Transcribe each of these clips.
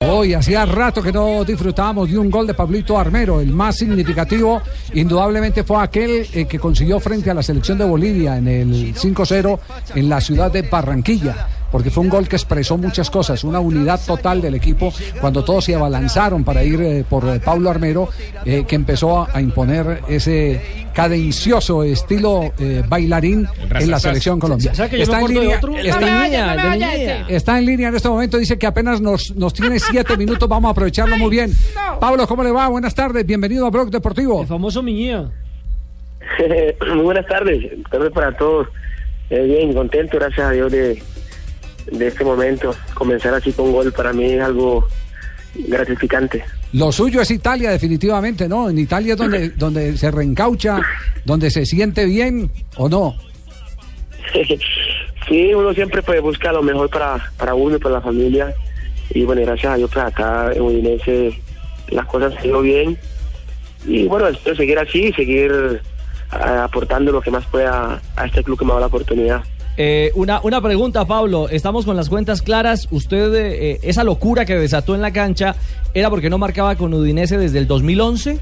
Hoy hacía rato que no disfrutábamos de un gol de Pablito Armero. El más significativo, indudablemente, fue aquel eh, que consiguió frente a la selección de Bolivia en el 5-0 en la ciudad de Barranquilla. Porque fue un gol que expresó muchas cosas, una unidad total del equipo cuando todos se abalanzaron para ir eh, por eh, Pablo Armero, eh, que empezó a, a imponer ese cadencioso estilo eh, bailarín en la selección colombiana. ¿Sabe que yo Está en línea, está- en línea en este momento, dice que apenas nos, nos tiene siete minutos, vamos a aprovecharlo muy bien. Pablo, ¿cómo le va? Buenas tardes, bienvenido a Blog Deportivo. El famoso Miñía. Muy buenas tardes, tardes para todos. Eh, bien, contento, gracias a Dios de, de este momento. Comenzar así con gol para mí es algo gratificante. Lo suyo es Italia, definitivamente, ¿no? En Italia es donde, donde se reencaucha, donde se siente bien, ¿o no? sí, uno siempre pues busca lo mejor para, para uno y para la familia. Y bueno, gracias a Dios pues acá en Udinese las cosas han ido bien. Y bueno, espero seguir así, seguir ah, aportando lo que más pueda a este club que me da la oportunidad. Eh, una, una pregunta, Pablo. Estamos con las cuentas claras. Usted, eh, esa locura que desató en la cancha, ¿era porque no marcaba con Udinese desde el 2011?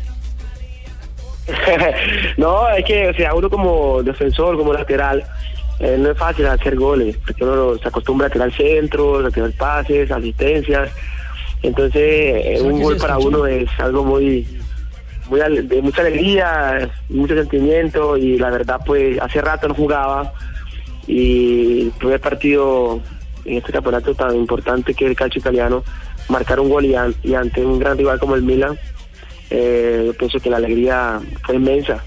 no, es que, o sea, uno como defensor, como lateral, eh, no es fácil hacer goles, porque uno se acostumbra a tirar centros, a tirar pases, asistencias. Entonces, eh, ¿Será un gol para uno es algo muy, muy de mucha alegría, mucho sentimiento, y la verdad, pues, hace rato no jugaba, y el primer partido en este campeonato tan importante que es el calcio italiano, marcar un gol y, an- y ante un gran rival como el Milan, eh, yo pienso que la alegría fue inmensa.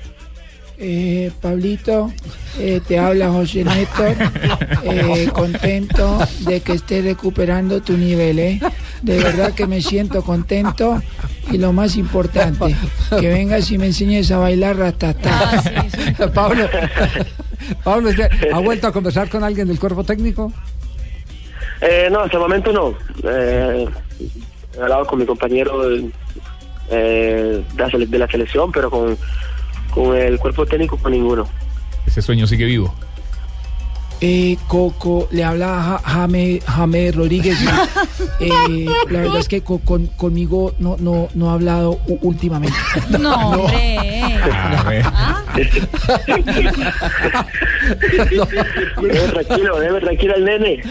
Eh, Pablito, eh, te habla José Néstor, eh, contento de que estés recuperando tu nivel, ¿eh? De verdad que me siento contento y lo más importante, que vengas y me enseñes a bailar ratatá. Pablo, Pablo ¿usted ¿ha vuelto a conversar con alguien del cuerpo técnico? Eh, no, hasta el momento no. Eh, he hablado con mi compañero eh, de, la selección, pero con, con el cuerpo técnico con ninguno. Ese sueño sigue vivo. Eh, Coco, le habla Ja- Jame, Jame Rodríguez. Eh, la verdad es que co- con- conmigo no, no, no ha hablado últimamente. No, hombre. A ver. Debe tranquilo, debe tranquilo al nene.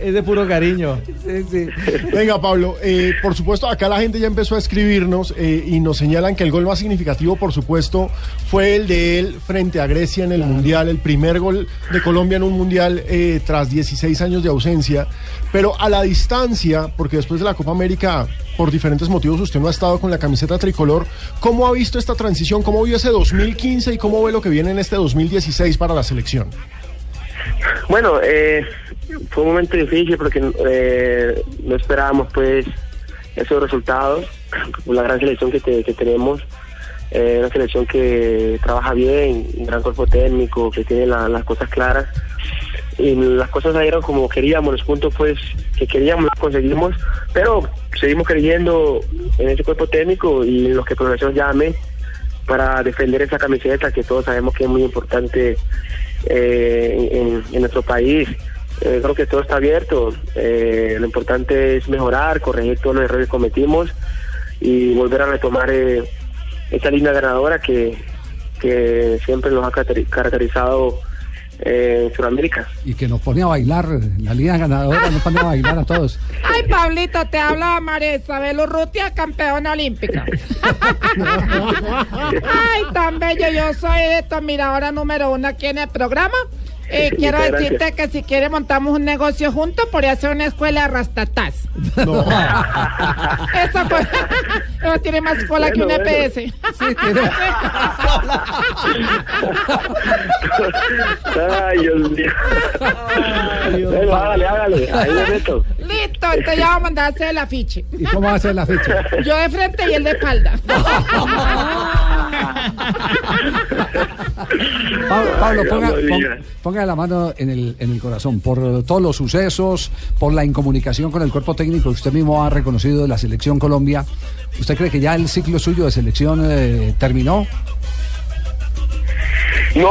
Es de puro cariño. Sí, sí. Venga, Pablo, eh, por supuesto, acá la gente ya empezó a escribirnos eh, y nos señalan que el gol más significativo, por supuesto, fue el de él frente a Grecia en el Mundial, el primer gol de Colombia en un Mundial eh, tras 16 años de ausencia. Pero a la distancia, porque después de la Copa América, por diferentes motivos, usted no ha estado con la camiseta tricolor, ¿cómo ha visto esta transición? ¿Cómo vio ese 2015 y cómo ve lo que viene en este 2016 para la selección? Bueno, eh, fue un momento difícil porque eh, no esperábamos pues esos resultados, la gran selección que tenemos, eh, una selección que trabaja bien, un gran cuerpo técnico, que tiene la- las cosas claras y las cosas salieron como queríamos, los puntos pues que queríamos los conseguimos, pero seguimos creyendo en ese cuerpo técnico y en los que el profesor llame para defender esa camiseta que todos sabemos que es muy importante eh, en, nuestro país. Eh, creo que todo está abierto. Eh, lo importante es mejorar, corregir todos los errores que cometimos y volver a retomar esa línea ganadora que, que siempre nos ha caracteri- caracterizado eh, en Sudamérica. Y que nos pone a bailar, la línea ganadora nos pone a bailar a todos. Ay, Pablito, te habla María Isabel Urrutia, campeona olímpica. Ay, tan bello, yo soy tu admiradora número uno aquí en el programa. Eh, quiero gracias. decirte que si quiere montamos un negocio juntos, podría hacer una escuela de rastatás. No. Eso fue. Eso tiene más cola que un Bueno, bueno. EPS. Sí, tiene- Ay, Dios mío. Bueno, hágale, hágale. Ahí le meto. Listo, entonces ya vamos a mandar a hacer el afiche. ¿Y cómo va a ser la fecha? Yo de frente y él de espalda. Pablo, ponga, la mano en el, en el corazón por todos los sucesos, por la incomunicación con el cuerpo técnico que usted mismo ha reconocido de la selección Colombia. ¿Usted cree que ya el ciclo suyo de selección eh, terminó? No,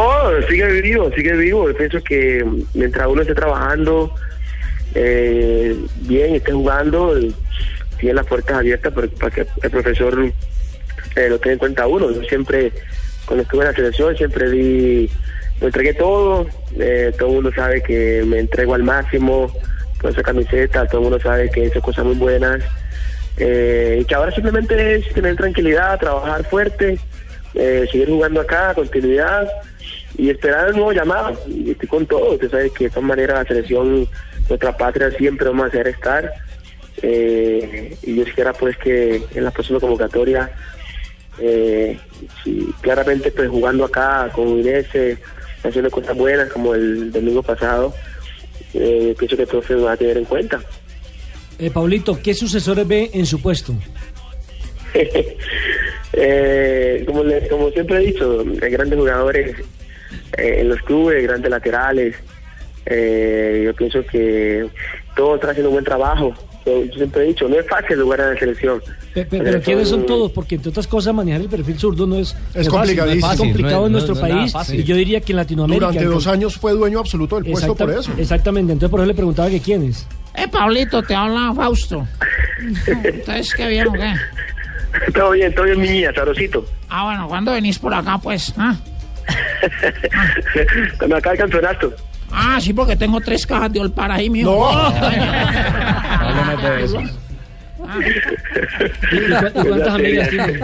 sigue vivo, sigue vivo. Yo pienso que mientras uno esté trabajando eh, bien, esté jugando, eh, tiene las puertas abiertas para que el profesor lo tenga en cuenta uno. Yo siempre, cuando estuve en la selección, siempre di, me entregué todo. eh, todo el mundo sabe que me entrego al máximo con esa camiseta. Todo el mundo sabe que he hecho cosas muy buenas. Eh, y que ahora simplemente es tener tranquilidad, trabajar fuerte, eh, seguir jugando acá, continuidad y esperar el nuevo llamado. Y estoy con todo, usted sabe que de todas maneras la selección, nuestra patria siempre vamos a hacer estar. Y yo quisiera pues que en la próxima convocatoria, eh, claramente pues jugando acá con Udinese, haciendo cosas buenas como el domingo pasado, eh, pienso que el profe me va a tener en cuenta. Eh, Paulito, ¿qué sucesores ve en su puesto? Eh, como, le- como siempre he dicho, hay grandes jugadores eh, en los clubes, grandes laterales. Eh, yo pienso que todos están haciendo un buen trabajo. Yo, yo siempre he dicho, no es fácil jugar en la selección. Pero, ¿quiénes son todos? Porque entre otras cosas manejar el perfil zurdo no es, no Es fácil, complicadísimo. no es complicado No es- en nuestro no es país y yo diría que en Latinoamérica. Durante dos años fue dueño absoluto del puesto por eso. Exactamente, entonces por eso le preguntaba que quiénes. Eh, Pablito, te habla Fausto. Entonces, ¿qué bien o qué? todo bien, todo bien, mi niña, sabrosito. Ah, bueno, ¿cuándo venís por acá, pues? Ah, Cuando acá el campeonato. ah sí, porque tengo tres cajas de Olpar ahí, mío. ¿Y, y cu- y cuántas amigas tiene?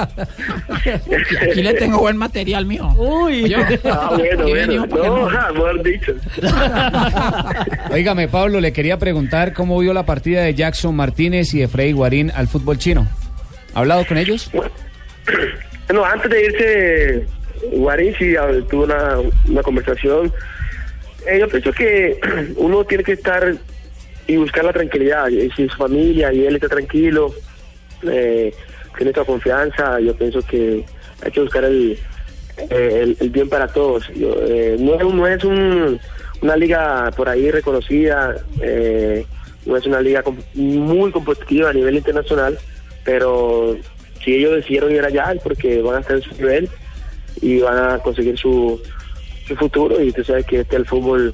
Aquí le tengo buen material, mío. Uy, Yo- Ah, bueno, bueno. No, ja, mejor dicho. Óigame, Pablo, le quería preguntar cómo vio la partida de Jackson Martínez y de Freddy Guarín al fútbol chino. ¿Ha hablado con ellos? Bueno, antes de irse, Guarín sí tuvo una, una conversación. Eh, yo pienso que uno tiene que estar y buscar la tranquilidad. Si su familia y él está tranquilo, eh, tiene esa confianza, yo pienso que hay que buscar el, eh, el, bien para todos. Eh, no es, un- una liga por ahí reconocida, eh, no es una liga muy competitiva a nivel internacional, pero si ellos decidieron ir allá es porque van a estar en su nivel y van a conseguir su, su futuro y tú sabes que este el fútbol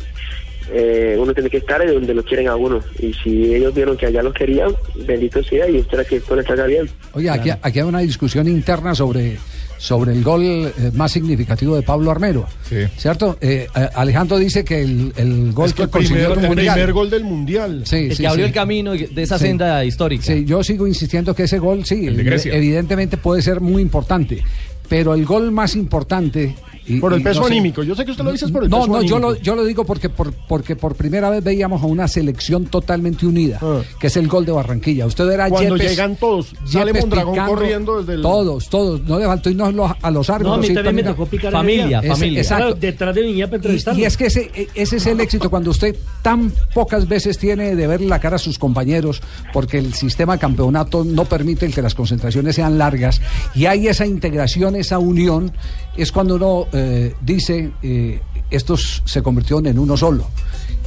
eh, uno tiene que estar en donde lo quieren a uno y si ellos vieron que allá los querían bendito sea y espera que esto les salga bien Oye, aquí, aquí hay una discusión interna sobre, sobre el gol eh, más significativo de Pablo Armero. Sí. ¿Cierto? Eh, eh, Alejandro dice que el, el gol Es que que consiguió el mundial- primer gol del mundial. Sí, El sí, que abrió sí. el camino de esa Sí. senda histórica. Sí, yo sigo insistiendo que ese gol, sí, evidentemente puede ser muy importante, pero el gol más importante... y- Por el peso no sé- anímico. Yo sé que usted lo dice por el no, peso no, yo anímico. lo, yo lo digo porque por, porque por primera vez veíamos a una selección totalmente unida, Ah. que es el gol de Barranquilla. Usted era Cuando Yepes- llegan todos, sale Mondragón picando, corriendo desde el... Todos, todos. No le faltó irnos a los No, árboles. a mí sí, también me tocó picar Familia, familia. exacto. Claro, detrás de para Y, y es que ese, e- ese es el éxito cuando usted tan pocas veces tiene de ver la cara a sus compañeros, porque el sistema de campeonato no permite el que las concentraciones sean largas, y hay esa integración, esa unión, es cuando uno eh, dice, eh, estos se convirtieron en uno solo.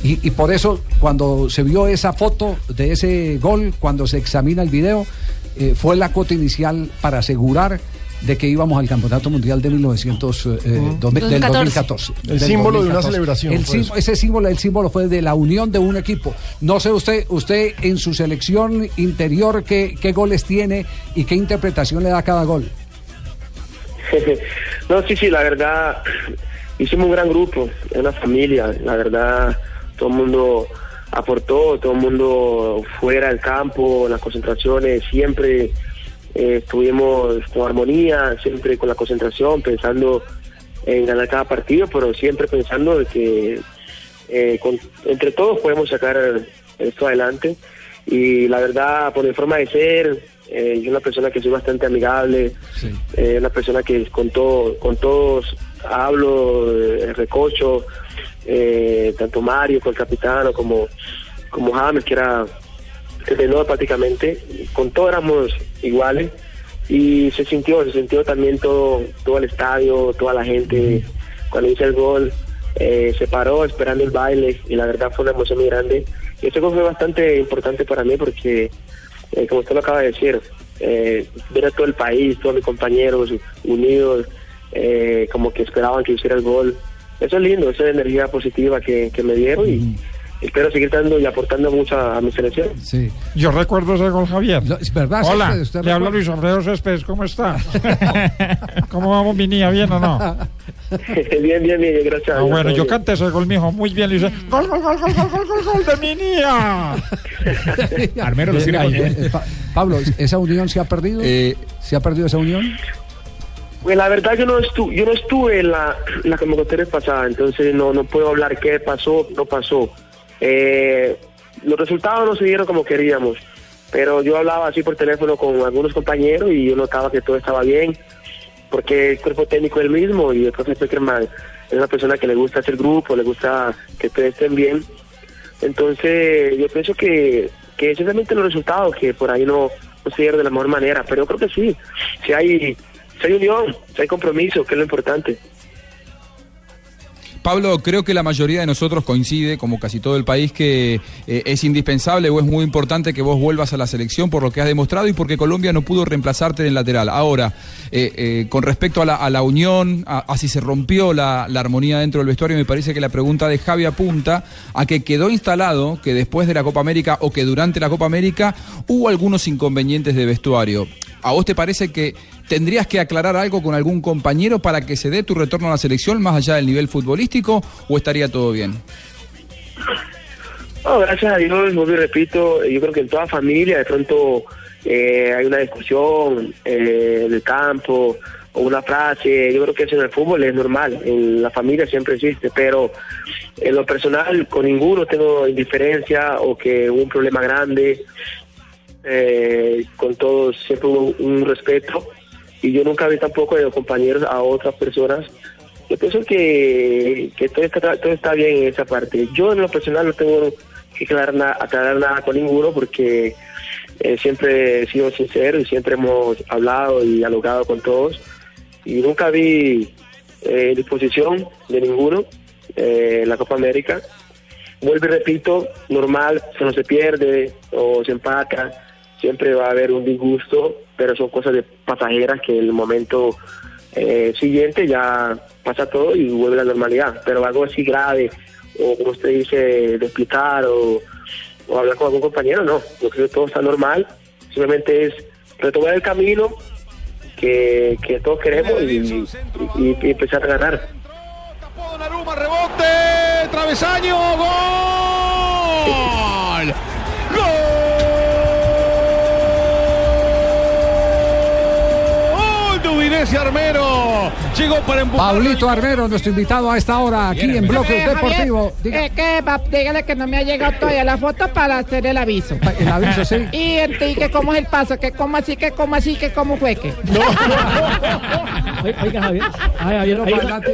Y, y por eso, cuando se vio esa foto de ese gol, cuando se examina el video, eh, fue la cuota inicial para asegurar de que íbamos al Campeonato Mundial de 1900, eh, dos mil- del 2014. El Del símbolo de una 2014. celebración El ese símbolo, el símbolo fue de la unión de un equipo. No sé usted, usted en su selección interior qué, qué goles tiene y qué interpretación le da a cada gol. No, sí, sí, la verdad, hicimos un gran grupo, una familia, la verdad, todo el mundo aportó, todo el mundo fuera del campo, las concentraciones, siempre eh, estuvimos con armonía, siempre con la concentración, pensando en ganar cada partido, pero siempre pensando de que eh, con- entre todos podemos sacar esto adelante. Y la verdad, por mi forma de ser, eh, yo una persona que soy bastante amigable, eh, una persona que con, todo, con todos hablo, eh, recocho, eh, tanto Mario, con el capitano, como, como James, que era el menor prácticamente, con todos éramos iguales y se sintió, se sintió también todo, todo el estadio, toda la gente, cuando hice el gol, eh, se paró esperando el baile y la verdad fue una emoción muy grande. Y ese gol fue bastante importante para mí porque, eh, como usted lo acaba de decir, eh, ver a todo el país, todos mis compañeros unidos, eh, como que esperaban que hiciera el gol. Eso es lindo, esa energía positiva que, que me dieron y espero seguir dando y aportando mucho a, a mi selección. Sí. Yo recuerdo ese gol, Javier. Es verdad, Hola, Céspedes, ¿usted le habla? Luis Alfredo Céspedes, ¿cómo está? ¿Cómo vamos, mi niña? ¿Bien o no? bien, bien, bien, gracias. Ah, bueno, yo canté ese gol, mijo, muy bien, le dice, gol, gol, gol, gol, gol, gol, gol, gol de mi niña. Armero, lo tiene con- Eh, Pablo, ¿esa unión se ha perdido? ¿Se ha perdido esa unión? Pues la verdad yo no estuve, yo no estuve en la, en la convocatoria pasada, entonces no, no puedo hablar qué pasó, no pasó. Eh, los resultados no se dieron como queríamos, pero yo hablaba así por teléfono con algunos compañeros y yo notaba que todo estaba bien, porque el cuerpo técnico es el mismo y el profe Peckerman es una persona que le gusta hacer grupo, le gusta que estén bien. Entonces yo pienso que, que simplemente los resultados, que por ahí no, no se dieron de la mejor manera, pero yo creo que sí, si hay, si hay unión, si hay compromiso, que es lo importante. Pablo, creo que la mayoría de nosotros coincide, como casi todo el país, que eh, es indispensable o es muy importante que vos vuelvas a la selección por lo que has demostrado y porque Colombia no pudo reemplazarte en el lateral. Ahora, eh, eh, con respecto a la, unión, a, a si se rompió la, la armonía dentro del vestuario, me parece que la pregunta de Javi apunta a que quedó instalado que después de la Copa América o que durante la Copa América hubo algunos inconvenientes de vestuario. ¿A vos te parece que tendrías que aclarar algo con algún compañero para que se dé tu retorno a la selección más allá del nivel futbolístico o estaría todo bien? No, gracias a Dios, vuelvo repito, yo creo que en toda familia de pronto eh, hay una discusión eh, en el campo o una frase, yo creo que eso en el fútbol es normal, en la familia siempre existe, pero en lo personal con ninguno tengo indiferencia o que hubo un problema grande, eh, con todos siempre hubo un respeto y yo nunca vi tampoco de compañeros a otras personas. Yo pienso que, todo, está, todo está bien en esa parte. Yo en lo personal no tengo que aclarar, na- aclarar nada con ninguno porque eh, siempre he sido sincero y siempre hemos hablado y dialogado con todos y nunca vi eh, disposición de ninguno eh, la Copa América. Vuelvo y repito, normal, se no se pierde o se empata, siempre va a haber un disgusto, pero son cosas de pasajeras que en el momento eh, siguiente ya pasa todo y vuelve a la normalidad. Pero algo así grave, o como usted dice, de explicar o, o hablar con algún compañero, no. Yo creo que todo está normal, simplemente es retomar el camino que, que todos queremos y, y- y empezar a ganar. Rebote, travesaño, gol. Grecia Armero. Llegó para empujar. Pablito Armero, nuestro invitado a esta hora aquí en Bloque Eh, Deportivo. Javier, eh, que va- dígale que no me ha llegado todavía la foto para hacer el aviso. El aviso, sí. Y, ent- y que cómo es el paso, que cómo así, que cómo así, que cómo fue que. Oiga, Javier. Ay, Javier, Uno para adelante,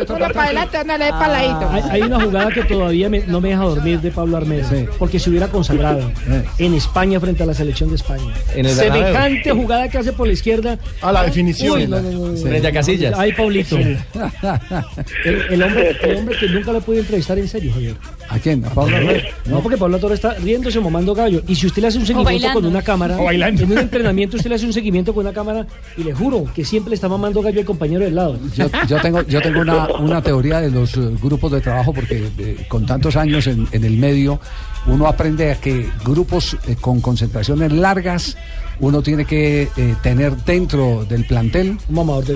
ladito. hay- hay una jugada que todavía me- no me deja dormir de Pablo Armero. Porque se hubiera consagrado en España frente a la selección de España. En el Semejante jugada que hace por la izquierda. A la definición. Uy, no, no, no, no. Frente a Casillas. Ay, Paulito. El, hombre, el hombre que nunca le pude entrevistar en serio, Javier. ¿A quién? ¿A Pablo Armero? No, porque Pablo Torres está riéndose, mamando gallo. Y si usted le hace un seguimiento con una cámara, O bailando. en un entrenamiento usted le hace un seguimiento con una cámara y le juro que siempre le está mamando gallo al compañero del lado. Yo, yo tengo, yo tengo una, una teoría de los eh, grupos de trabajo porque eh, con tantos años en, en el medio uno aprende a que grupos eh, con concentraciones largas uno tiene que eh, tener dentro del plantel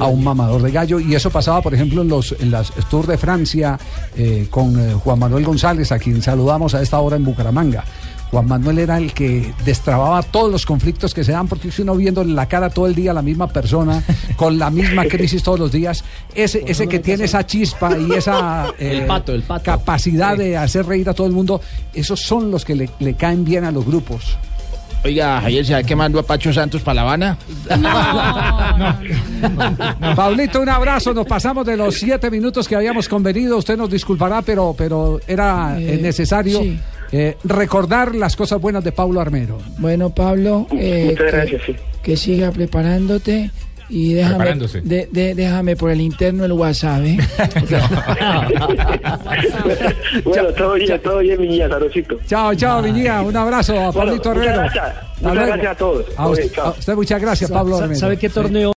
a un mamador de gallo y eso pasaba por ejemplo en los en las Tours de Francia eh, con eh, Juan Manuel González a quien saludamos a esta hora en Bucaramanga Juan Manuel era el que destrababa todos los conflictos que se dan, porque si uno viendo la cara todo el día a la misma persona, con la misma crisis todos los días, ese, ese que tiene esa chispa y esa eh, El pato, el pato. capacidad de hacer reír a todo el mundo, esos son los que le, le caen bien a los grupos. Oiga, Javier, ¿se va quemando a Pacho Santos para La Habana? Pablito, un abrazo. Nos pasamos de los siete minutos que habíamos convenido. Usted nos disculpará, pero, pero era eh, necesario sí. eh, recordar las cosas buenas de Pablo Armero. Bueno, Pablo, eh, Muchas que- gracias, sí. que, siga preparándote y déjame, de- de- déjame por el interno el WhatsApp. ¿eh? bueno, todo bien, todo bien, mi niña, Sarosito. Chao, chao, Viñía. Un abrazo a Bueno, Pablito muchas Armero. gracias. Muchas gracias a todos. A usted, chao. a usted muchas gracias, Pablo Sa- Armero. ¿Sabe qué Sí. torneo